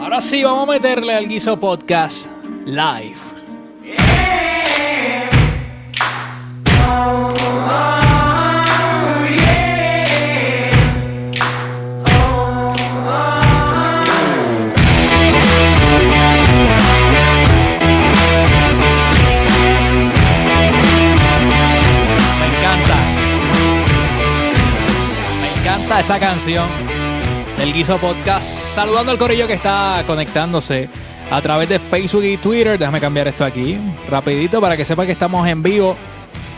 Ahora sí, vamos a meterle al Guiso Podcast live. Me encanta. Me encanta esa canción del Guiso Podcast. Saludando al corillo que está conectándose a través de Facebook y Twitter. Déjame cambiar esto aquí rapidito para que sepa que estamos en vivo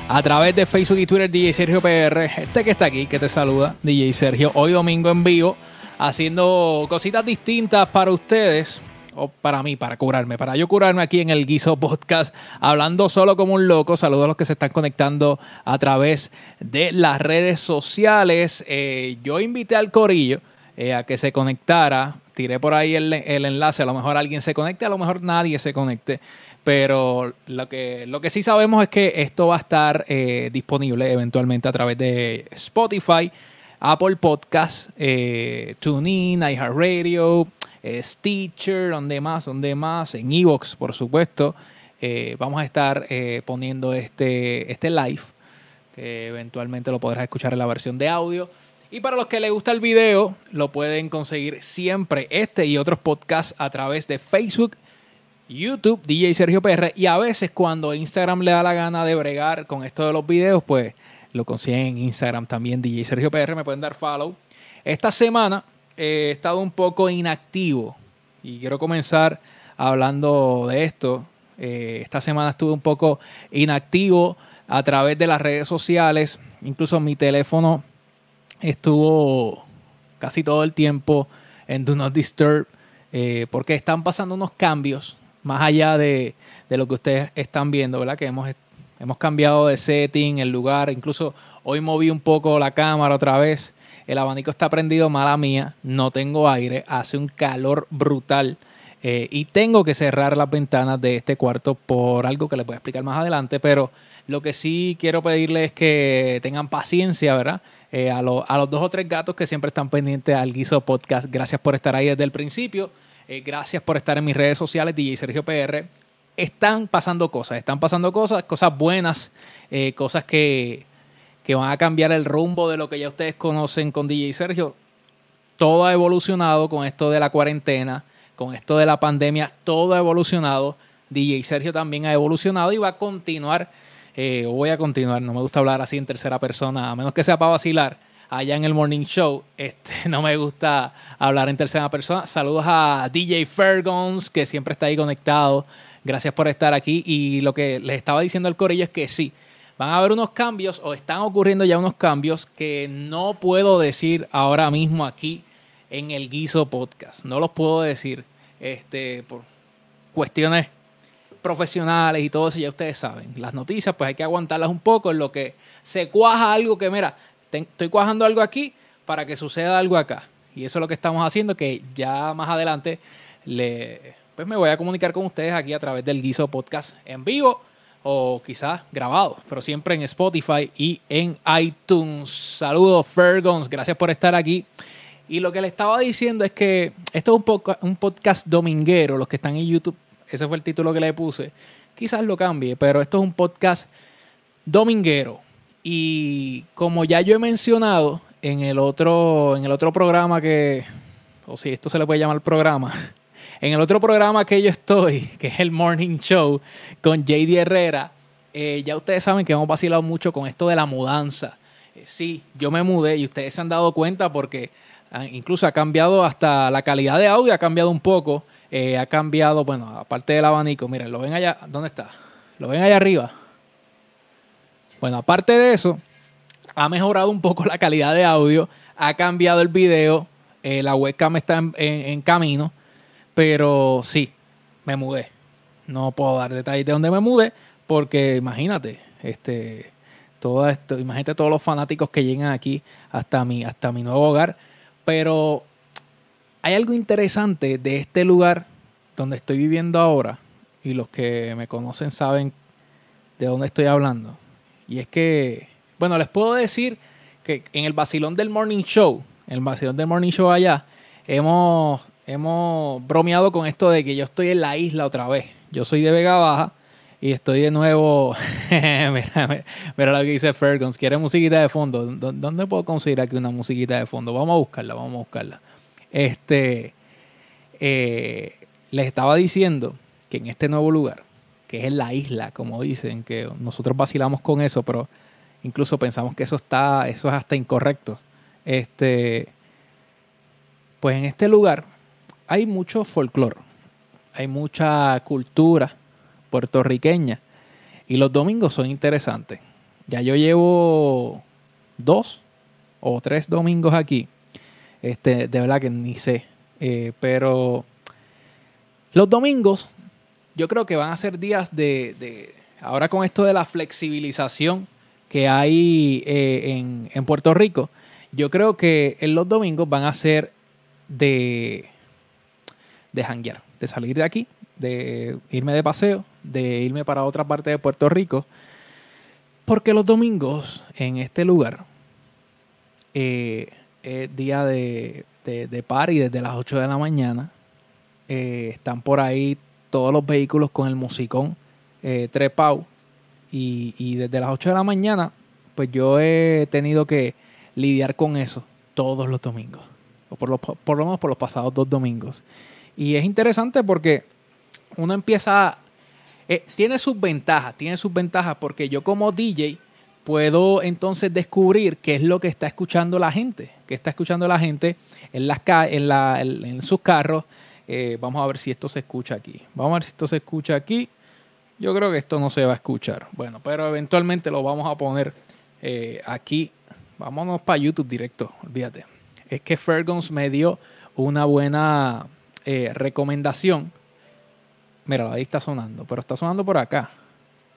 a través de Facebook y Twitter DJ Sergio PR. Este que está aquí, que te saluda, DJ Sergio. Hoy domingo en vivo, haciendo cositas distintas para ustedes. O para mí, para curarme, para yo curarme aquí en el Guiso Podcast, hablando solo como un loco. Saludos a los que se están conectando a través de las redes sociales. Eh, yo invité al Corillo eh, a que se conectara. Tiré por ahí el, el enlace. A lo mejor alguien se conecte, a lo mejor nadie se conecte. Pero lo que, lo que sí sabemos es que esto va a estar eh, disponible eventualmente a través de Spotify, Apple Podcasts, eh, TuneIn, iHeartRadio, eh, Stitcher, donde más, donde más, en Evox, por supuesto. Eh, vamos a estar eh, poniendo este, este live, que eventualmente lo podrás escuchar en la versión de audio. Y para los que les gusta el video, lo pueden conseguir siempre este y otros podcasts a través de Facebook, YouTube, DJ Sergio PR. Y a veces cuando Instagram le da la gana de bregar con esto de los videos, pues lo consiguen en Instagram también, DJ Sergio PR. Me pueden dar follow. Esta semana eh, he estado un poco inactivo y quiero comenzar hablando de esto. Eh, esta semana estuve un poco inactivo a través de las redes sociales. Incluso mi teléfono estuvo casi todo el tiempo en Do Not Disturb eh, porque están pasando unos cambios más allá de, de, lo que ustedes están viendo, ¿verdad? Que hemos, hemos cambiado de setting, el lugar, incluso hoy moví un poco la cámara otra vez. El abanico está prendido, mala mía, no tengo aire, hace un calor brutal eh, y tengo que cerrar las ventanas de este cuarto por algo que les voy a explicar más adelante, pero lo que sí quiero pedirles es que tengan paciencia, ¿verdad? Eh, a, a, los dos o tres gatos que siempre están pendientes al Guiso Podcast, gracias por estar ahí desde el principio. Eh, gracias por estar en mis redes sociales, DJ Sergio PR. Están pasando cosas, están pasando cosas, cosas buenas, eh, cosas que, que, van a cambiar el rumbo de lo que ya ustedes conocen con DJ Sergio. Todo ha evolucionado con esto de la cuarentena, con esto de la pandemia, todo ha evolucionado. DJ Sergio también ha evolucionado y va a continuar. Eh, voy a continuar, no me gusta hablar así en tercera persona, a menos que sea para vacilar allá en el Morning Show. Este, no me gusta hablar en tercera persona. Saludos a DJ Fergons, que siempre está ahí conectado. Gracias por estar aquí. Y lo que les estaba diciendo al corillo es que sí, van a haber unos cambios o están ocurriendo ya unos cambios que no puedo decir ahora mismo aquí en el Guiso Podcast. No los puedo decir este, por cuestiones profesionales y todo eso, ya ustedes saben. Las noticias, pues hay que aguantarlas un poco en lo que se cuaja algo que, mira, estoy cuajando algo aquí para que suceda algo acá. Y eso es lo que estamos haciendo, que ya más adelante pues me voy a comunicar con ustedes aquí a través del Guiso Podcast en vivo o quizás grabado, pero siempre en Spotify y en iTunes. Saludos, Fergons, gracias por estar aquí. Y lo que le estaba diciendo es que esto es un, un podcast dominguero, los que están en YouTube, ese fue el título que le puse. Quizás lo cambie, pero esto es un podcast dominguero. Y como ya yo he mencionado en el otro, en el otro programa que, o si esto se le puede llamar programa, en el otro programa que yo estoy, que es el Morning Show con JD Herrera, eh, ya ustedes saben que hemos vacilado mucho con esto de la mudanza. Eh, sí, yo me mudé y ustedes se han dado cuenta porque ah, incluso ha cambiado hasta la calidad de audio, ha cambiado un poco. Eh, ha cambiado, bueno, aparte del abanico, miren, lo ven allá, ¿dónde está? Lo ven allá arriba. Bueno, aparte de eso, ha mejorado un poco la calidad de audio, ha cambiado el video, eh, la webcam está en, camino, pero sí, me mudé. No puedo dar detalles de dónde me mudé, porque imagínate, este, todo esto, imagínate todos los fanáticos que llegan aquí hasta mi, hasta mi nuevo hogar, pero hay algo interesante de este lugar donde estoy viviendo ahora, y los que me conocen saben de dónde estoy hablando. Y es que, bueno, les puedo decir que en el vacilón del Morning Show, en el vacilón del Morning Show allá, hemos hemos bromeado con esto de que yo estoy en la isla otra vez. Yo soy de Vega Baja y estoy de nuevo. mira, mira, lo que dice Fergus. Quiere musiquita de fondo. ¿Dónde puedo conseguir aquí una musiquita de fondo? Vamos a buscarla, vamos a buscarla. Este. Eh, les estaba diciendo que en este nuevo lugar, que es en la isla, como dicen, que nosotros vacilamos con eso, pero incluso pensamos que eso está, eso es hasta incorrecto. Este, pues en este lugar hay mucho folclore, hay mucha cultura puertorriqueña y los domingos son interesantes. Ya yo llevo dos o tres domingos aquí. Este, de verdad que ni sé. Eh, pero los domingos yo creo que van a ser días de, ahora con esto de la flexibilización que hay eh, en, en Puerto Rico, yo creo que en los domingos van a ser de, de janguear, de salir de aquí, de irme de paseo, de irme para otra parte de Puerto Rico. Porque los domingos en este lugar eh, es día de, de, de, party desde las 8 de la mañana. Eh, están por ahí todos los vehículos con el musicón eh, trepau. Y, y desde las 8 de la mañana, pues yo he tenido que lidiar con eso todos los domingos. O por, por lo menos por los pasados dos domingos. Y es interesante porque uno empieza... Eh, tiene sus ventajas, tiene sus ventajas porque yo como DJ puedo entonces descubrir qué es lo que está escuchando la gente, qué está escuchando la gente en, las en, la, en, sus carros. Eh, vamos a ver si esto se escucha aquí. Vamos a ver si esto se escucha aquí. Yo creo que esto no se va a escuchar. Bueno, pero eventualmente lo vamos a poner eh, aquí. Vámonos para YouTube directo, olvídate. Es que Fergus me dio una buena eh, recomendación. Mira, ahí está sonando, pero está sonando por acá.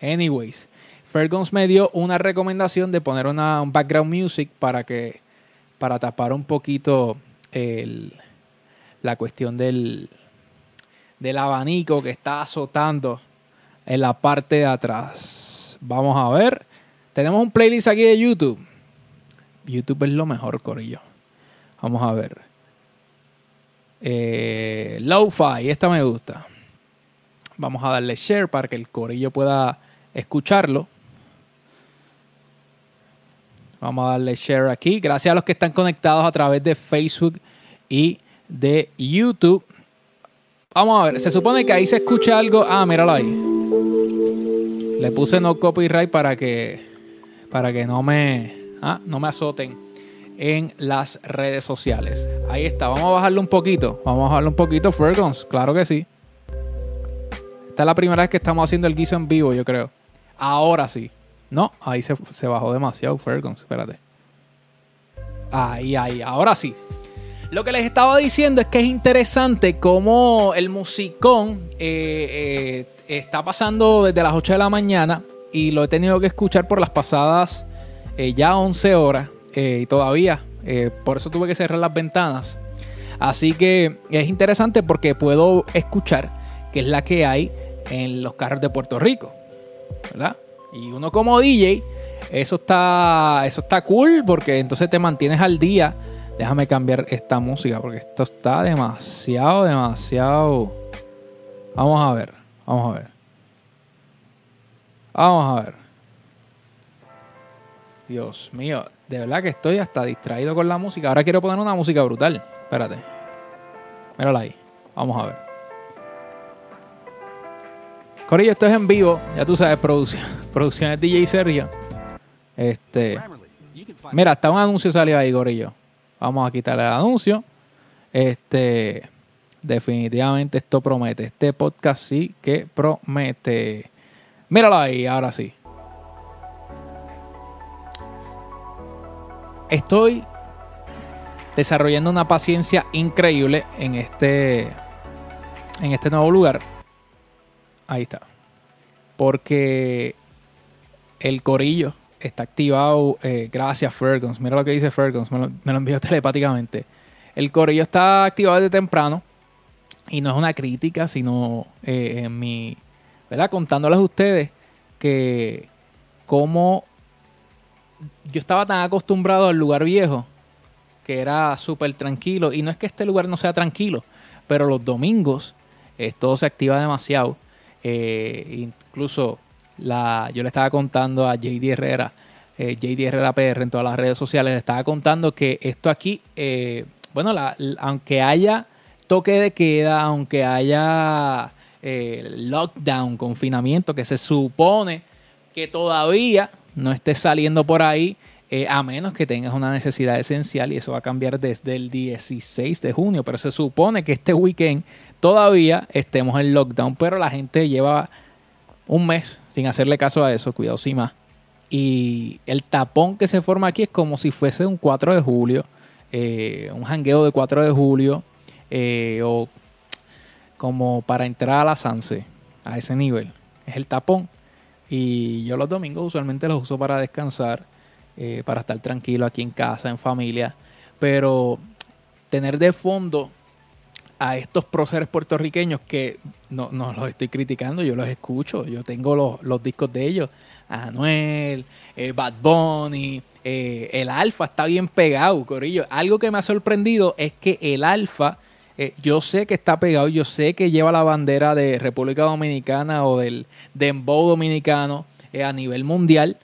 Anyways, Fergus me dio una recomendación de poner una, un background music para que para tapar un poquito el, la cuestión del, del abanico que está azotando en la parte de atrás. Vamos a ver. Tenemos un playlist aquí de YouTube. YouTube es lo mejor, Corillo. Vamos a ver. Eh, Lo-Fi, esta me gusta. Vamos a darle share para que el corillo pueda escucharlo. Vamos a darle share aquí. Gracias a los que están conectados a través de Facebook y de YouTube. Vamos a ver, se supone que ahí se escucha algo. Ah, míralo ahí. Le puse no copyright para que para que no me ah, no me azoten en las redes sociales. Ahí está, vamos a bajarlo un poquito. Vamos a bajarlo un poquito, Fergons, claro que sí. Esta es la primera vez que estamos haciendo el guiso en vivo, yo creo. Ahora sí. No, ahí se, bajó demasiado, Fergons, espérate. Ahí, ahí, ahora sí. Lo que les estaba diciendo es que es interesante cómo el musicón eh, eh, está pasando desde las 8 de la mañana y lo he tenido que escuchar por las pasadas eh, ya 11 horas y todavía. Por eso tuve que cerrar las ventanas. Así que es interesante porque puedo escuchar qué es la que hay en los carros de Puerto Rico. ¿Verdad? Y uno como DJ, eso está, eso está cool porque entonces te mantienes al día. Déjame cambiar esta música porque esto está demasiado, demasiado. Vamos a ver, vamos a ver. Vamos a ver. Dios mío, de verdad que estoy hasta distraído con la música. Ahora quiero poner una música brutal. Espérate. Mírala ahí. Vamos a ver. Corillo, esto es en vivo. Ya tú sabes, producción, de DJ Sergio. Este. Mira, hasta un anuncio salió ahí, Corillo. Vamos a quitarle el anuncio. Este. Definitivamente esto promete. Este podcast sí que promete. Míralo ahí, ahora sí. estoy desarrollando una paciencia increíble en este, en este nuevo lugar. Ahí está. Porque el corillo está activado. Eh, gracias, Fergus. Mira lo que dice Fergus. Me lo, envió telepáticamente. El corillo está activado desde temprano. Y no es una crítica, sino eh, en mi. ¿Verdad? Contándoles a ustedes que cómo yo estaba tan acostumbrado al lugar viejo que era súper tranquilo. Y no es que este lugar no sea tranquilo, pero los domingos todo se activa demasiado. Incluso la, yo le estaba contando a JD Herrera, JD Herrera PR en todas las redes sociales, le estaba contando que esto aquí, bueno, aunque haya toque de queda, aunque haya lockdown, confinamiento, que se supone que todavía no esté saliendo por ahí, eh, a menos que tengas una necesidad esencial y eso va a cambiar desde el 16 de junio, pero se supone que este weekend todavía estemos en lockdown, pero la gente lleva un mes sin hacerle caso a eso, cuidado sin más. Y el tapón que se forma aquí es como si fuese un 4 de julio, eh, un jangueo de 4 de julio, eh, o como para entrar a la Sanse, a ese nivel. Es el tapón. Y yo los domingos usualmente los uso para descansar, eh, para estar tranquilo aquí en casa, en familia. Pero tener de fondo a estos próceres puertorriqueños que no, los estoy criticando, yo los escucho, yo tengo los, discos de ellos, Anuel, eh, Bad Bunny, eh, el Alfa está bien pegado, Corillo. Algo que me ha sorprendido es que el Alfa eh, yo sé que está pegado, yo sé que lleva la bandera de República Dominicana o del Dembow dominicano eh, a nivel mundial,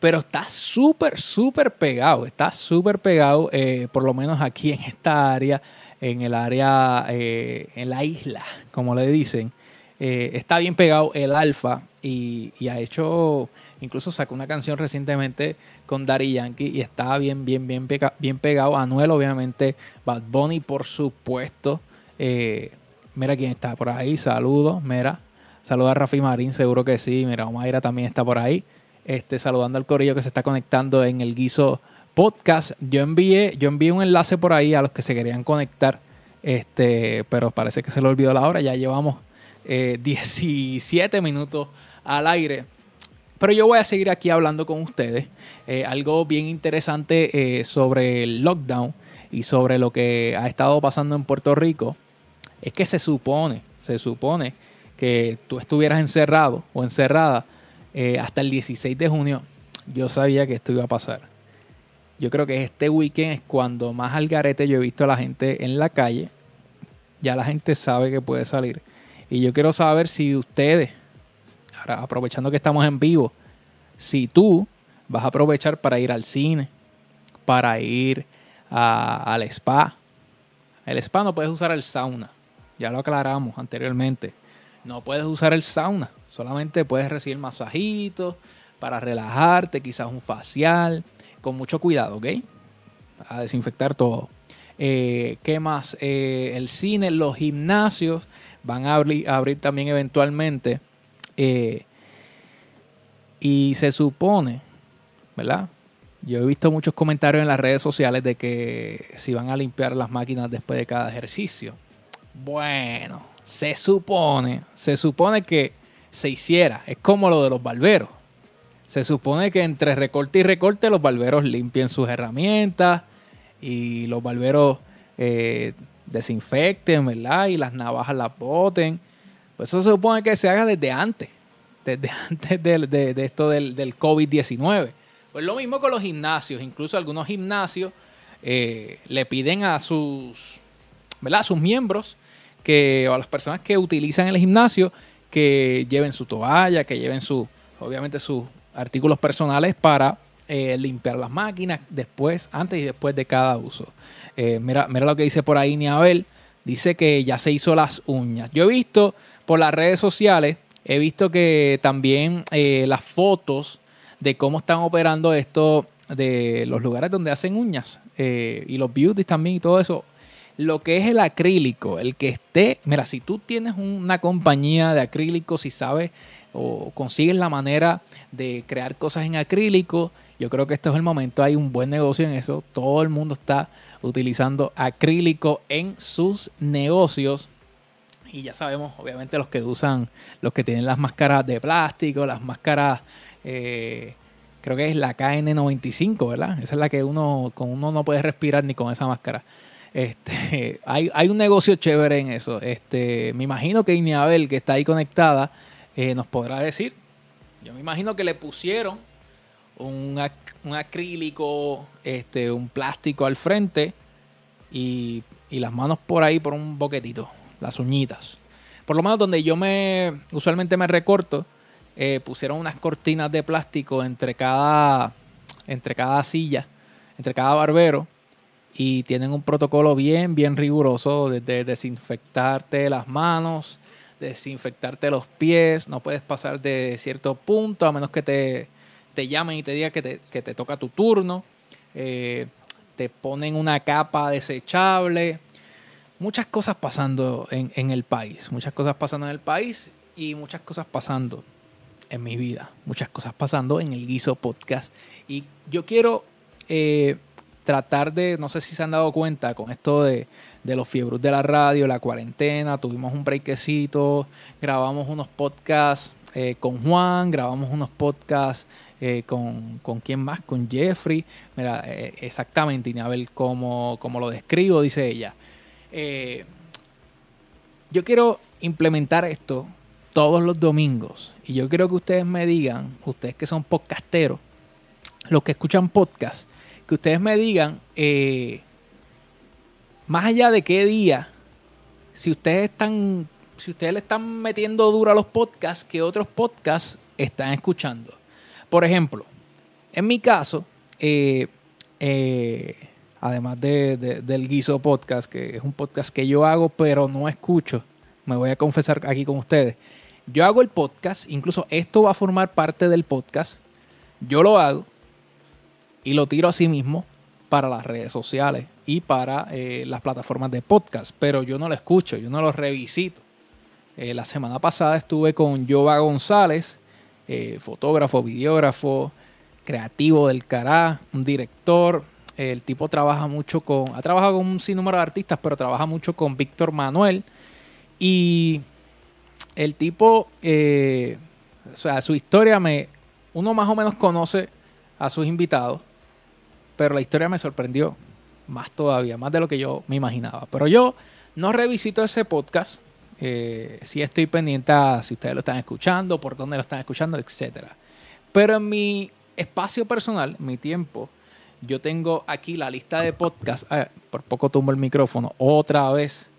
pero está súper, súper pegado, está súper pegado, por lo menos aquí en esta área, en el área, en la isla, como le dicen. está bien pegado el alfa y, ha hecho Incluso sacó una canción recientemente con Daddy Yankee y estaba bien, bien, bien, bien pegado. Anuel, obviamente. Bad Bunny, por supuesto. Eh, mira quién está por ahí. Saludos, mira. Saluda a Rafi Marín, seguro que sí. Mira, Omaira también está por ahí. Este, saludando al corillo que se está conectando en el guiso podcast. Yo envié, yo envié un enlace por ahí a los que se querían conectar. Este, pero parece que se le olvidó la hora. Ya llevamos 17 eh, minutos al aire. Pero yo voy a seguir aquí hablando con ustedes. Eh, algo bien interesante eh, sobre el lockdown y sobre lo que ha estado pasando en Puerto Rico es que se supone, se supone que tú estuvieras encerrado o encerrada eh, hasta el 16 de junio. Yo sabía que esto iba a pasar. Yo creo que este weekend es cuando más al garete yo he visto a la gente en la calle. Ya la gente sabe que puede salir. Y yo quiero saber si ustedes aprovechando que estamos en vivo, si tú vas a aprovechar para ir al cine, para ir al spa, el spa no puedes usar el sauna, ya lo aclaramos anteriormente. No puedes usar el sauna, solamente puedes recibir masajitos para relajarte, quizás un facial, con mucho cuidado, ¿ok? A desinfectar todo. Eh, ¿Qué más? Eh, el cine, los gimnasios van a abrir, también eventualmente. Eh, y se supone, ¿verdad? Yo he visto muchos comentarios en las redes sociales de que si van a limpiar las máquinas después de cada ejercicio. Bueno, se supone, se supone que se hiciera. Es como lo de los barberos. Se supone que entre recorte y recorte los barberos limpien sus herramientas y los barberos eh, desinfecten, ¿verdad? Y las navajas las boten. Pues eso se supone que se haga desde antes desde antes de, esto del, COVID-19. Pues lo mismo con los gimnasios, incluso algunos gimnasios eh, le piden a sus, ¿verdad? sus miembros que, o a las personas que utilizan el gimnasio que lleven su toalla, que lleven su, obviamente sus artículos personales para eh, limpiar las máquinas después, antes y después de cada uso. Eh, mira, mira lo que dice por ahí Niabel. Dice que ya se hizo las uñas. Yo he visto por las redes sociales He visto que también eh, las fotos de cómo están operando esto de los lugares donde hacen uñas y los beauties también y todo eso. Lo que es el acrílico, el que esté, mira, si tú tienes una compañía de acrílico, si sabes o consigues la manera de crear cosas en acrílico, yo creo que este es el momento, hay un buen negocio en eso, todo el mundo está utilizando acrílico en sus negocios y ya sabemos, obviamente, los que usan, los que tienen las máscaras de plástico, las máscaras, eh, creo que es la KN95, ¿verdad? Esa es la que uno, con uno no puede respirar ni con esa máscara. Este, hay, hay un negocio chévere en eso. Este, me imagino que Iniabel, que está ahí conectada, eh, nos podrá decir. Yo me imagino que le pusieron un, un acrílico, este, un plástico al frente y, y las manos por ahí por un boquetito las uñitas. Por lo menos donde yo me usualmente me recorto, eh, pusieron unas cortinas de plástico entre cada, entre cada silla, entre cada barbero y tienen un protocolo bien, bien riguroso de, desinfectarte las manos, desinfectarte los pies, no puedes pasar de cierto punto a menos que te, te llamen y te digan que te, que te toca tu turno. Eh, te ponen una capa desechable. Muchas cosas pasando en, en, el país, muchas cosas pasando en el país y muchas cosas pasando en mi vida, muchas cosas pasando en el Guiso Podcast. Y yo quiero eh, tratar de, no sé si se han dado cuenta con esto de, los fiebros de la radio, la cuarentena, tuvimos un breakcito, grabamos unos podcasts eh, con Juan, grabamos unos podcasts eh, con, con quién más, con Jeffrey. Mira, eh, exactamente, y a ver cómo, lo describo, dice ella. yo quiero implementar esto todos los domingos y yo quiero que ustedes me digan, ustedes que son podcasteros, los que escuchan podcast, que ustedes me digan, más allá de qué día, si ustedes están, si ustedes le están metiendo duro a los podcasts, que otros podcasts están escuchando. Por ejemplo, en mi caso, eh, eh, además del Guiso Podcast, que es un podcast que yo hago, pero no escucho, me voy a confesar aquí con ustedes. Yo hago el podcast, incluso esto va a formar parte del podcast. Yo lo hago, y lo tiro a sí mismo para las redes sociales y para eh, las plataformas de podcast, pero yo no lo escucho, yo no lo revisito. Eh, la semana pasada estuve con Jova González, eh, fotógrafo, videógrafo, creativo del Cará, un director. El tipo trabaja mucho con, ha trabajado con un sinnúmero de artistas, pero trabaja mucho con Víctor Manuel. Y el tipo, o sea, su historia me, uno más o menos conoce a sus invitados pero la historia me sorprendió más todavía, más de lo que yo me imaginaba. Pero yo no revisito ese podcast. Eh, si estoy pendiente a si ustedes lo están escuchando, por dónde lo están escuchando, etc. Pero en mi espacio personal, mi tiempo, yo tengo aquí la lista de podcasts. Ah, por poco tumbo el micrófono otra vez.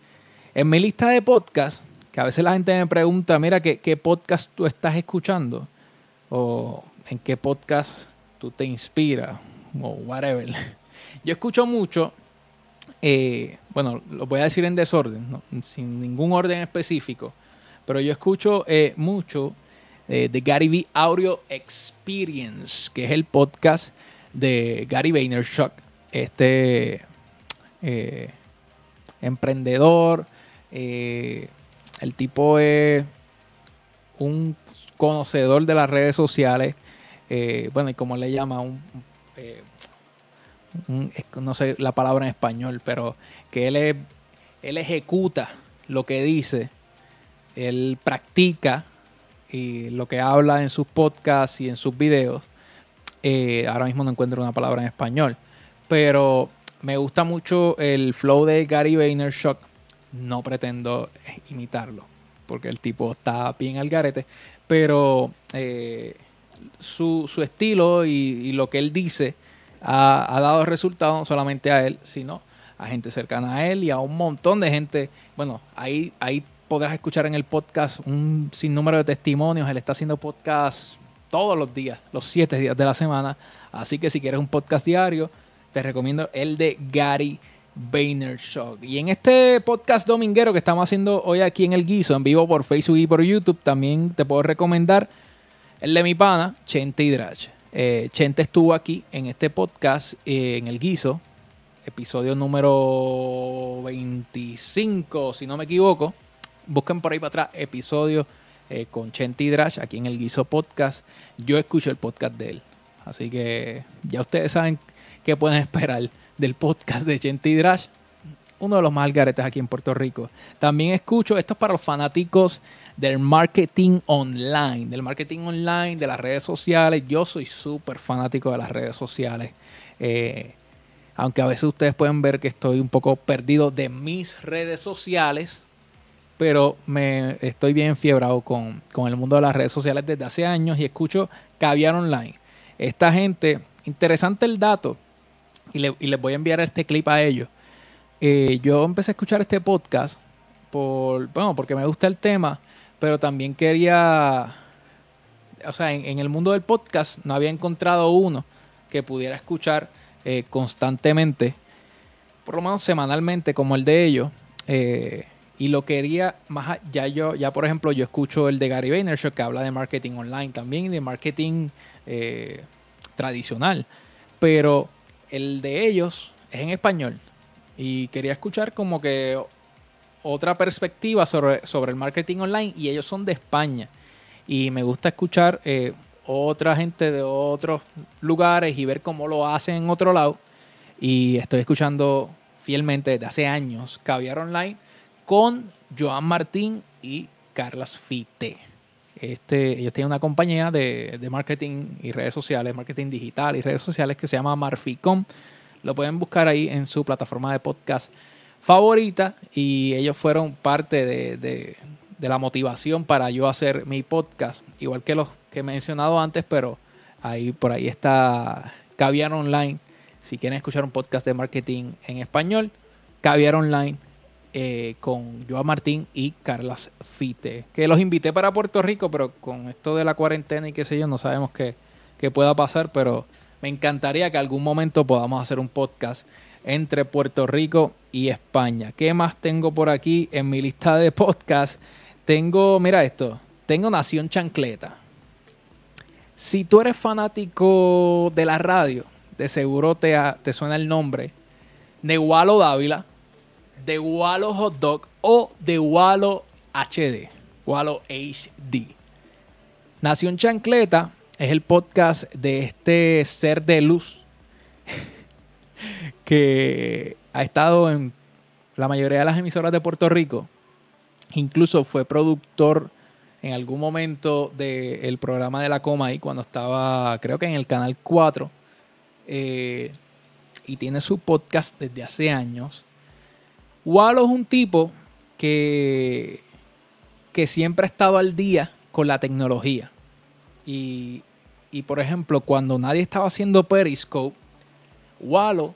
En mi lista de podcasts, que a veces la gente me pregunta, mira, ¿qué, qué podcast tú estás escuchando? O en qué podcast tú te inspiras o whatever. Yo escucho mucho, eh, bueno, lo voy a decir en desorden, sin ningún orden específico, pero yo escucho eh, mucho eh, de Gary V Audio Experience, que es el podcast de Gary Vaynerchuk, este emprendedor. el tipo es un conocedor de las redes sociales. bueno, y como le llama, un eh, no sé la palabra en español, pero que él, él ejecuta lo que dice, él practica y lo que habla en sus podcasts y en sus videos. Eh, ahora mismo no encuentro una palabra en español, pero me gusta mucho el flow de Gary Vaynerchuk. No pretendo imitarlo, porque el tipo está bien al garete, pero eh, su, estilo y, lo que él dice ha, dado resultados no solamente a él, sino a gente cercana a él y a un montón de gente. Bueno, ahí, ahí podrás escuchar en el podcast un sinnúmero de testimonios. Él está haciendo podcast todos los días, los siete días de la semana. Así que si quieres un podcast diario, te recomiendo el de Gary Vaynerchuk. Y en este podcast dominguero que estamos haciendo hoy aquí en el Guiso, en vivo por Facebook y por YouTube, también te puedo recomendar el de mi pana, Chente Hidrach. Eh, Chente estuvo aquí en este podcast, eh, en el guiso, episodio número 25, si no me equivoco. Busquen por ahí para atrás episodio eh, con Chente Hidrach aquí en el guiso podcast. Yo escucho el podcast de él. Así que ya ustedes saben qué pueden esperar del podcast de Chente Hidrach uno de los más algaretes aquí en Puerto Rico. También escucho, esto es para los fanáticos del marketing online, del marketing online, de las redes sociales. Yo soy súper fanático de las redes sociales. Eh, aunque a veces ustedes pueden ver que estoy un poco perdido de mis redes sociales, pero me estoy bien fiebrado con, con el mundo de las redes sociales desde hace años y escucho Caviar Online. Esta gente, interesante el dato, y, les voy a enviar este clip a ellos. Eh, yo empecé a escuchar este podcast por, bueno, porque me gusta el tema, pero también quería, o sea, en, el mundo del podcast no había encontrado uno que pudiera escuchar eh, constantemente, por lo menos semanalmente, como el de ellos. Eh, y lo quería más ya yo ya por ejemplo yo escucho el de Gary Vaynerchuk que habla de marketing online también y de marketing eh, tradicional pero el de ellos es en español y quería escuchar como que otra perspectiva sobre, el marketing online y ellos son de España y me gusta escuchar eh, otra gente de otros lugares y ver cómo lo hacen en otro lado y estoy escuchando fielmente desde hace años Caviar Online con Joan Martín y Carlas Fite. Este, ellos tienen una compañía de, marketing y redes sociales, marketing digital y redes sociales que se llama Marficom. Lo pueden buscar ahí en su plataforma de podcast favorita y ellos fueron parte de, la motivación para yo hacer mi podcast, igual que los que he mencionado antes, pero ahí por ahí está Caviar Online. Si quieren escuchar un podcast de marketing en español, Caviar Online eh, con Joan Martín y Carlas Fite, que los invité para Puerto Rico, pero con esto de la cuarentena y qué sé yo, no sabemos qué, pueda pasar, pero me encantaría que algún momento podamos hacer un podcast entre Puerto Rico y España. ¿Qué más tengo por aquí en mi lista de podcast? Tengo, mira esto, tengo Nación Chancleta. Si tú eres fanático de la radio, de seguro te, te suena el nombre de Walo Dávila de Wallo Hot Dog o de Wallo HD, Wallo HD. Nación Chancleta es el podcast de este ser de luz que ha estado en la mayoría de las emisoras de Puerto Rico. Incluso fue productor en algún momento del programa de la coma ahí cuando estaba, creo que en el canal 4. Eh, y tiene su podcast desde hace años. Wallo es un tipo que, que siempre ha estado al día con la tecnología. Y, por ejemplo, cuando nadie estaba haciendo Periscope, Wallo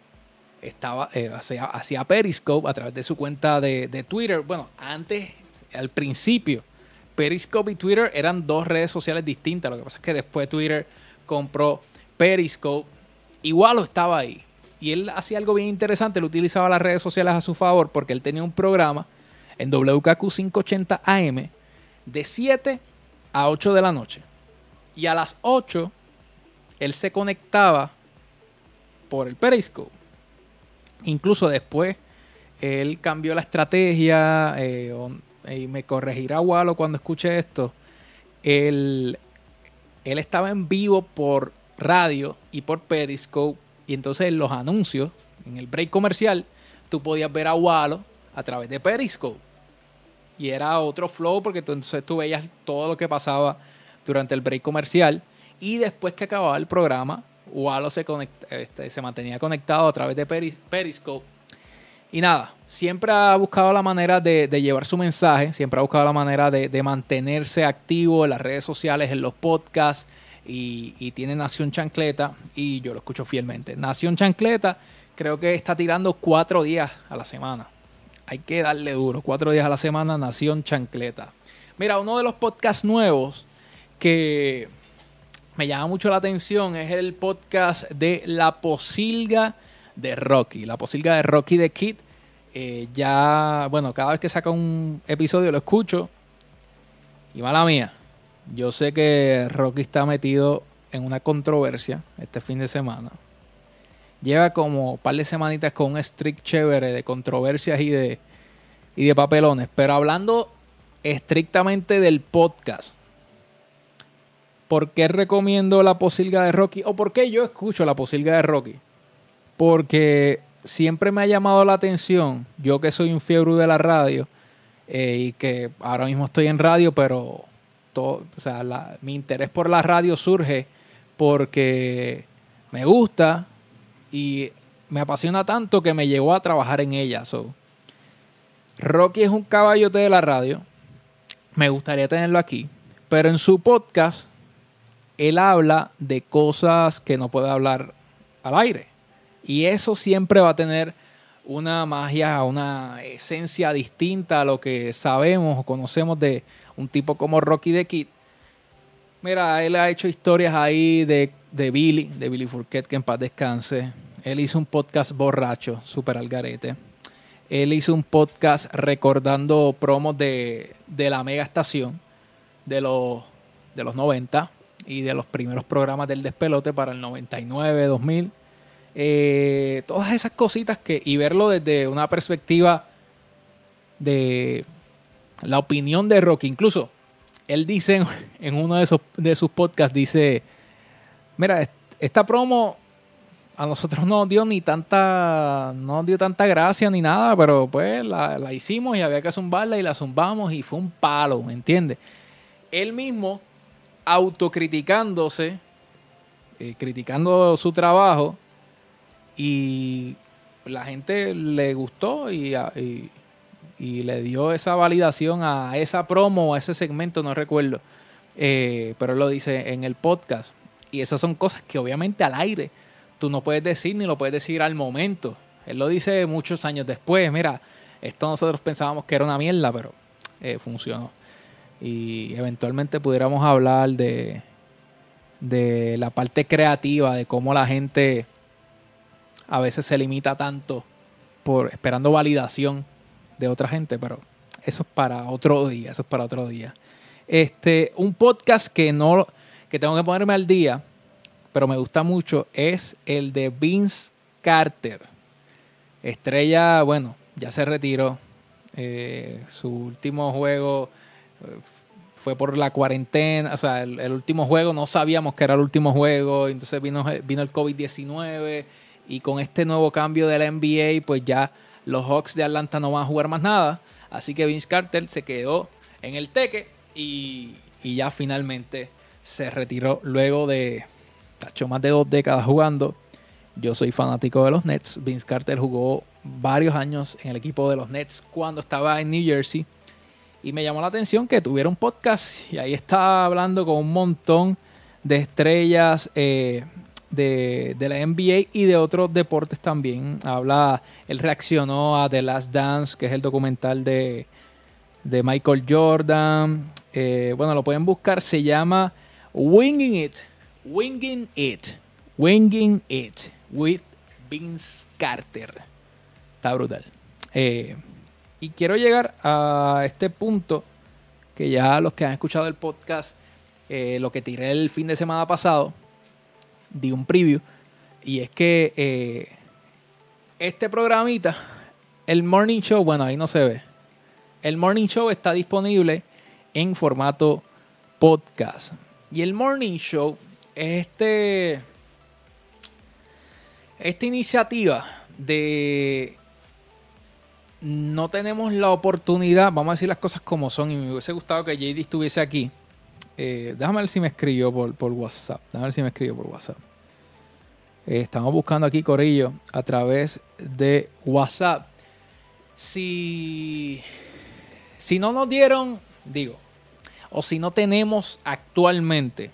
estaba, eh, hacía, Periscope a través de su cuenta de, de, Twitter. Bueno, antes, al principio, Periscope y Twitter eran dos redes sociales distintas. Lo que pasa es que después Twitter compró Periscope y Wallo estaba ahí. Y él hacía algo bien interesante, él utilizaba las redes sociales a su favor porque él tenía un programa en WKQ 580 AM de 7 a 8 de la noche. Y a las 8 él se conectaba por el Periscope. Incluso después él cambió la estrategia eh, y me corregirá Walo cuando escuche esto. Él, él estaba en vivo por radio y por Periscope y entonces los anuncios, en el break comercial, tú podías ver a Wallo a través de Periscope. Y era otro flow porque entonces tú veías todo lo que pasaba durante el break comercial. Y después que acababa el programa, Wallo se, este, se mantenía conectado a través de Periscope. Y nada, siempre ha buscado la manera de, llevar su mensaje, siempre ha buscado la manera de mantenerse activo en las redes sociales, en los podcasts y, tiene Nación Chancleta y yo lo escucho fielmente. Nación Chancleta creo que está tirando cuatro días a la semana. Hay que darle duro, cuatro días a la semana, Nación Chancleta. Mira, uno de los podcasts nuevos que me llama mucho la atención es el podcast de La Posilga de Rocky. La Posilga de Rocky de Kid. Eh, ya, bueno, cada vez que saca un episodio lo escucho. Y mala mía, yo sé que Rocky está metido en una controversia este fin de semana. Lleva como un par de semanitas con un streak chévere de controversias y de, y de papelones. Pero hablando estrictamente del podcast, ¿por qué recomiendo la posilga de Rocky? ¿O por qué yo escucho la posilga de Rocky? Porque siempre me ha llamado la atención, yo que soy un fiebre de la radio, eh, y que ahora mismo estoy en radio, pero o sea, mi interés por la radio surge porque me gusta y me apasiona tanto que me llevó a trabajar en ella. Rocky es un caballote de la radio. Me gustaría tenerlo aquí. Pero en su podcast, él habla de cosas que no puede hablar al aire. Y eso siempre va a tener una magia, una esencia distinta a lo que sabemos o conocemos de un tipo como Rocky the Kid. Mira, él ha hecho historias ahí de, de Billy, de Billy Fourquet, que en paz descanse. Él hizo un podcast borracho, super al garete. Él hizo un podcast recordando promos de, de la mega estación de los, de los 90 y de los primeros programas del despelote para el 99, 2000. Eh, todas esas cositas que, y verlo desde una perspectiva de la opinión de Rocky. Incluso él dice en uno de, esos, de sus podcasts, dice, mira, esta promo a nosotros no dio ni tanta, no dio tanta gracia ni nada, pero pues la, la hicimos y había que zumbarla y la zumbamos y fue un palo, ¿me entiendes? Él mismo autocriticándose, eh, criticando su trabajo y la gente le gustó y, le dio esa validación a esa promo, a ese segmento, no recuerdo, eh, pero él lo dice en el podcast. Y esas son cosas que obviamente al aire tú no puedes decir ni lo puedes decir al momento. Él lo dice muchos años después, mira, esto nosotros pensábamos que era una mierda, pero eh, funcionó y eventualmente pudiéramos hablar de, de la parte creativa, de cómo la gente a veces se limita tanto por esperando validación de otra gente, pero eso es para otro día, eso es para otro día. Este, un podcast que no que tengo que ponerme al día, pero me gusta mucho es el de Vince Carter. Estrella, bueno, ya se retiró. Eh, su último juego fue por la cuarentena, o sea, el, último juego no sabíamos que era el último juego, entonces vino, el COVID-19 y con este nuevo cambio de la NBA, pues ya los Hawks de Atlanta no van a jugar más nada, así que Vince Carter se quedó en el teque y, y ya finalmente se retiró luego de tacho, más de dos décadas jugando. Yo soy fanático de los Nets. Vince Carter jugó varios años en el equipo de los Nets cuando estaba en New Jersey y me llamó la atención que tuviera un podcast y ahí estaba hablando con un montón de estrellas eh, de, la NBA y de otros deportes también. Habla, él reaccionó a The Last Dance, que es el documental de, Michael Jordan. Eh, bueno, lo pueden buscar, se llama Winging It. Winging It. Winging It. With Vince Carter. Está brutal. Eh, y quiero llegar a este punto que ya los que han escuchado el podcast, eh, lo que tiré el fin de semana pasado, di un preview. Y es que eh, este programita, el Morning Show, bueno, ahí no se ve. El Morning Show está disponible en formato podcast. Y el Morning Show es este, esta iniciativa de no tenemos la oportunidad, vamos a decir las cosas como son, y me hubiese gustado que JD estuviese aquí. Eh, déjame ver si me escribió por, WhatsApp. Déjame ver si me escribió por WhatsApp. Eh, estamos buscando aquí Corillo a través de WhatsApp. Si, si no nos dieron, digo, o si no tenemos actualmente,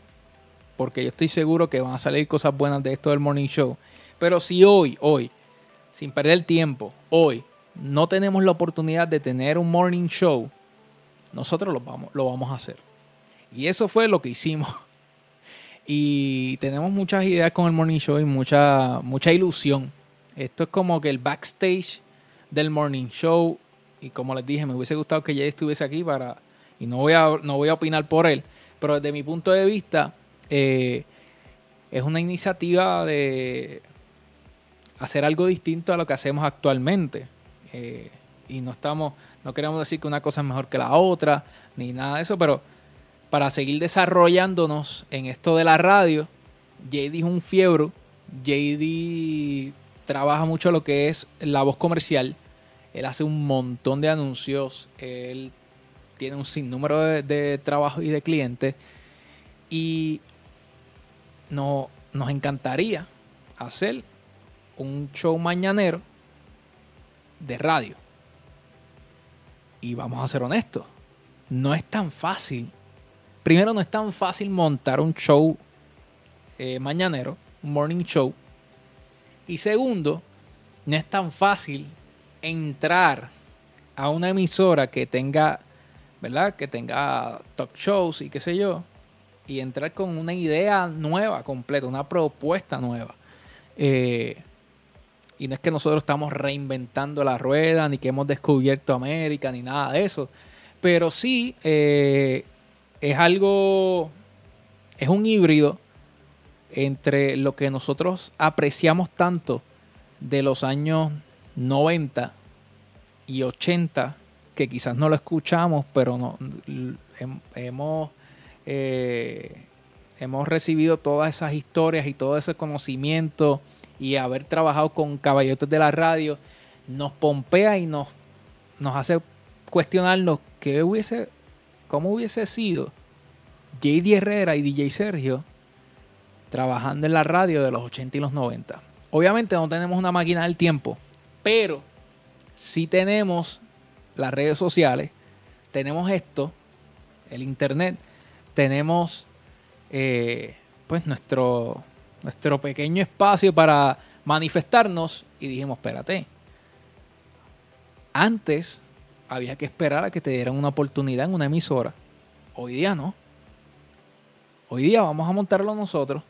porque yo estoy seguro que van a salir cosas buenas de esto del Morning Show, pero si hoy, hoy, sin perder el tiempo, hoy, no tenemos la oportunidad de tener un morning show, nosotros lo vamos, a hacer. Y eso fue lo que hicimos. Y tenemos muchas ideas con el morning show y mucha, mucha ilusión. Esto es como que el backstage del morning show. Y como les dije, me hubiese gustado que Jay estuviese aquí para. Y no voy a, no voy a opinar por él. Pero desde mi punto de vista, eh, es una iniciativa de hacer algo distinto a lo que hacemos actualmente. Eh, y no estamos, no queremos decir que una cosa es mejor que la otra, ni nada de eso, pero para seguir desarrollándonos en esto de la radio, JD es un fiebre, JD trabaja mucho lo que es la voz comercial, él hace un montón de anuncios, él tiene un sinnúmero de, de trabajos y de clientes, y no, nos encantaría hacer un show mañanero de radio. Y vamos a ser honestos, no es tan fácil. Primero, no es tan fácil montar un show eh, mañanero, un morning show. Y segundo, no es tan fácil entrar a una emisora que tenga, ¿verdad? Que tenga talk shows y qué sé yo, y entrar con una idea nueva, completa, una propuesta nueva. Eh, y no es que nosotros estamos reinventando la rueda, ni que hemos descubierto América, ni nada de eso. Pero sí eh, es algo, es un híbrido entre lo que nosotros apreciamos tanto de los años 90 y 80, que quizás no lo escuchamos, pero no, hemos, eh, hemos recibido todas esas historias y todo ese conocimiento y haber trabajado con caballeros de la radio, nos pompea y nos, nos hace cuestionarnos qué hubiese, cómo hubiese sido JD Herrera y DJ Sergio trabajando en la radio de los 80 y los 90. Obviamente no tenemos una máquina del tiempo, pero sí tenemos las redes sociales, tenemos esto, el internet, tenemos eh, pues nuestro, nuestro pequeño espacio para manifestarnos y dijimos, espérate, antes había que esperar a que te dieran una oportunidad en una emisora, hoy día no. Hoy día vamos a montarlo nosotros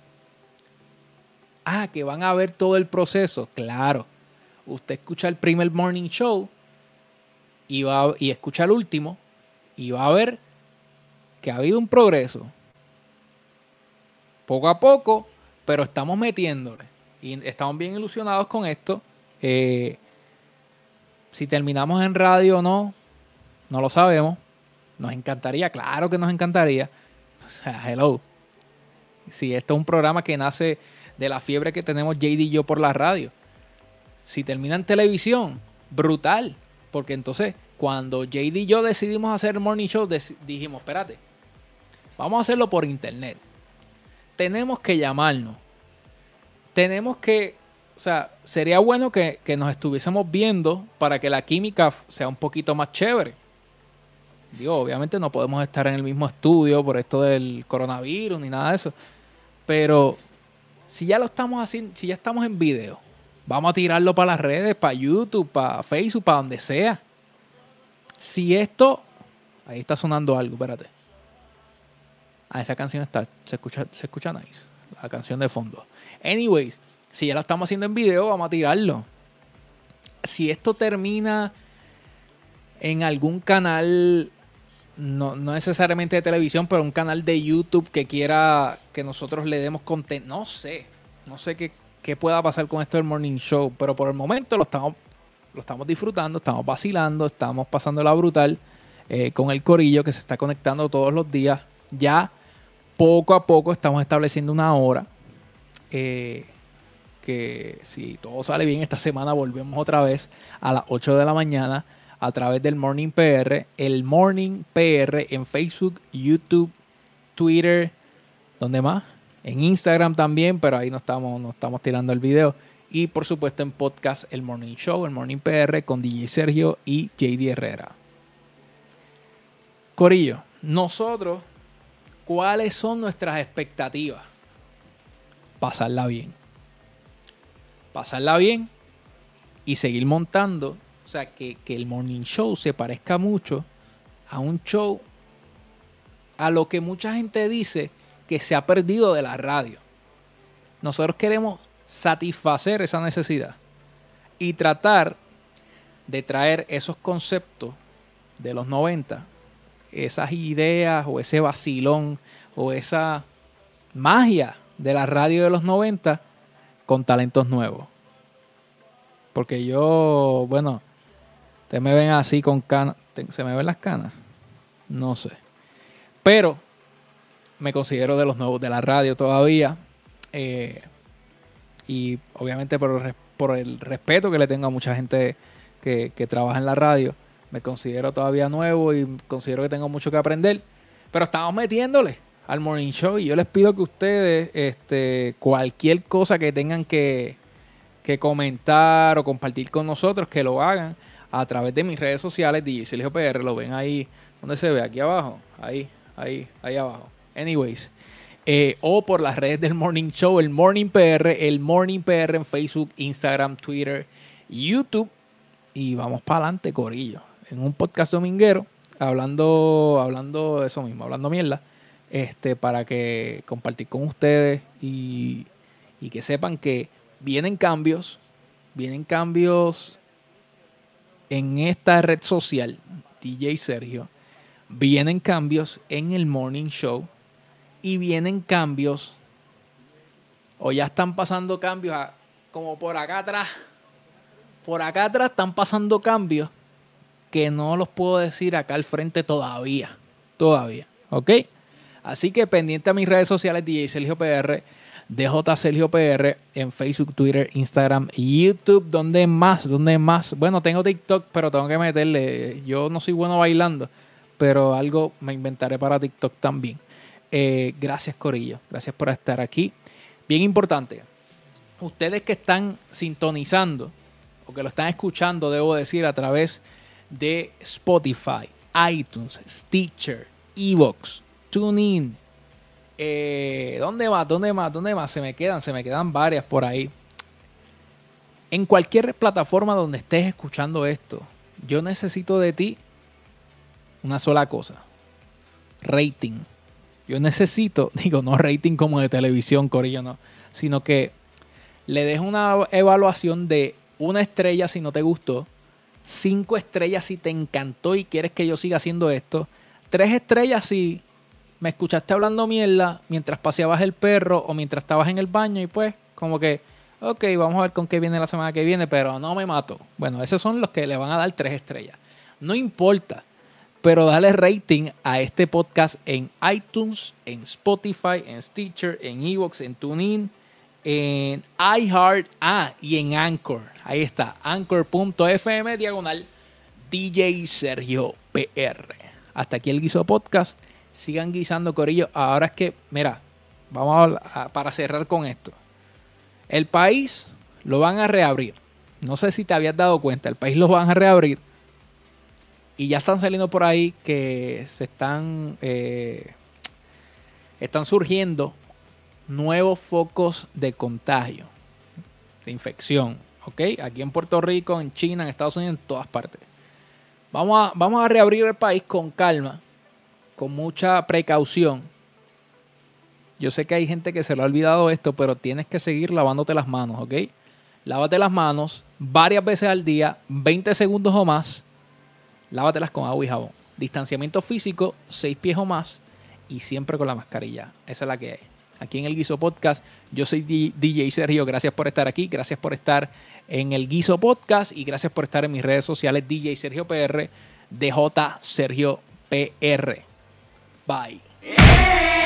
Ah, que van a ver todo el proceso. Claro. Usted escucha el primer morning show y, va, y escucha el último y va a ver que ha habido un progreso. Poco a poco, pero estamos metiéndole. Y estamos bien ilusionados con esto. Eh, si terminamos en radio o no, no lo sabemos. Nos encantaría, claro que nos encantaría. O sea, hello. Si esto es un programa que nace de la fiebre que tenemos JD y yo por la radio. Si termina en televisión, brutal. Porque entonces, cuando JD y yo decidimos hacer el morning show, dijimos, espérate, vamos a hacerlo por internet. Tenemos que llamarnos. Tenemos que, o sea, sería bueno que, que nos estuviésemos viendo para que la química sea un poquito más chévere. Digo, obviamente no podemos estar en el mismo estudio por esto del coronavirus ni nada de eso. Pero si ya lo estamos haciendo, si ya estamos en video, vamos a tirarlo para las redes, para YouTube, para Facebook, para donde sea. Si esto, ahí está sonando algo, espérate. Ah, esa canción está, se escucha, se escucha nice. La canción de fondo. Anyways, si ya lo estamos haciendo en video, vamos a tirarlo. Si esto termina en algún canal no, necesariamente de televisión, pero un canal de YouTube que quiera que nosotros le demos contenido. No sé, no sé qué, pueda pasar con esto del Morning Show, pero por el momento lo estamos, lo estamos disfrutando, estamos vacilando, estamos pasando la brutal eh, con el corillo que se está conectando todos los días. Ya poco a poco estamos estableciendo una hora. Eh, que si todo sale bien esta semana volvemos otra vez a las 8 de la mañana a través del Morning PR, el Morning PR en Facebook, YouTube, Twitter, ¿dónde más? En Instagram también, pero ahí no estamos, no estamos tirando el video. Y por supuesto en podcast El Morning Show, el Morning PR con DJ Sergio y JD Herrera. Corillo, nosotros, ¿cuáles son nuestras expectativas? Pasarla bien. Pasarla bien y seguir montando o sea, que, el morning show se parezca mucho a un show a lo que mucha gente dice que se ha perdido de la radio. Nosotros queremos satisfacer esa necesidad y tratar de traer esos conceptos de los 90, esas ideas o ese vacilón o esa magia de la radio de los 90 con talentos nuevos. Porque yo, bueno, Ustedes me ven así con canas. ¿Se me ven las canas? No sé. Pero me considero de los nuevos de la radio todavía. Eh, y obviamente por el, por el, respeto que le tengo a mucha gente que, trabaja en la radio, me considero todavía nuevo y considero que tengo mucho que aprender. Pero estamos metiéndole al morning show y yo les pido que ustedes, este, cualquier cosa que tengan que, que comentar o compartir con nosotros, que lo hagan a través de mis redes sociales, DJ PR, lo ven ahí, donde se ve? Aquí abajo, ahí, ahí, ahí abajo. Anyways, eh, o por las redes del Morning Show, el Morning PR, el Morning PR en Facebook, Instagram, Twitter YouTube. Y vamos para adelante, Corillo. En un podcast dominguero, hablando, hablando de eso mismo, hablando mierda, este, para que compartir con ustedes y, y que sepan que vienen cambios, vienen cambios en esta red social, DJ Sergio, vienen cambios en el morning show y vienen cambios, o ya están pasando cambios, como por acá atrás, por acá atrás están pasando cambios que no los puedo decir acá al frente todavía, todavía, ¿ok? Así que pendiente a mis redes sociales, DJ Sergio PR, DJ Sergio PR en Facebook, Twitter, Instagram, YouTube, donde más, donde más. Bueno, tengo TikTok, pero tengo que meterle. Yo no soy bueno bailando, pero algo me inventaré para TikTok también. Eh, gracias, Corillo. Gracias por estar aquí. Bien importante. Ustedes que están sintonizando o que lo están escuchando, debo decir, a través de Spotify, iTunes, Stitcher, Evox, TuneIn. Eh, ¿Dónde más? ¿Dónde más? ¿Dónde más? Se me quedan, se me quedan varias por ahí. En cualquier plataforma donde estés escuchando esto, yo necesito de ti una sola cosa. Rating. Yo necesito, digo, no rating como de televisión, Corillo, no. Sino que le dejo una evaluación de una estrella si no te gustó, cinco estrellas si te encantó y quieres que yo siga haciendo esto, tres estrellas si me escuchaste hablando mierda mientras paseabas el perro o mientras estabas en el baño y pues como que, ok, vamos a ver con qué viene la semana que viene, pero no me mato. Bueno, esos son los que le van a dar tres estrellas. No importa, pero dale rating a este podcast en iTunes, en Spotify, en Stitcher, en Evox, en TuneIn, en iHeart, ah, y en Anchor. Ahí está, anchor.fm diagonal DJ Sergio PR. Hasta aquí el Guiso Podcast sigan guisando Corillo. Ahora es que, mira, vamos a, para cerrar con esto. El país lo van a reabrir. No sé si te habías dado cuenta, el país lo van a reabrir. Y ya están saliendo por ahí que se están, eh, están surgiendo nuevos focos de contagio, de infección. ¿Ok? Aquí en Puerto Rico, en China, en Estados Unidos, en todas partes. Vamos a, vamos a reabrir el país con calma con mucha precaución. Yo sé que hay gente que se le ha olvidado esto, pero tienes que seguir lavándote las manos, ¿ok? Lávate las manos varias veces al día, 20 segundos o más. Lávatelas con agua y jabón. Distanciamiento físico, 6 pies o más y siempre con la mascarilla. Esa es la que hay. Aquí en el Guiso Podcast, yo soy DJ Sergio. Gracias por estar aquí. Gracias por estar en el Guiso Podcast y gracias por estar en mis redes sociales DJ Sergio PR, DJ Sergio PR. Bye.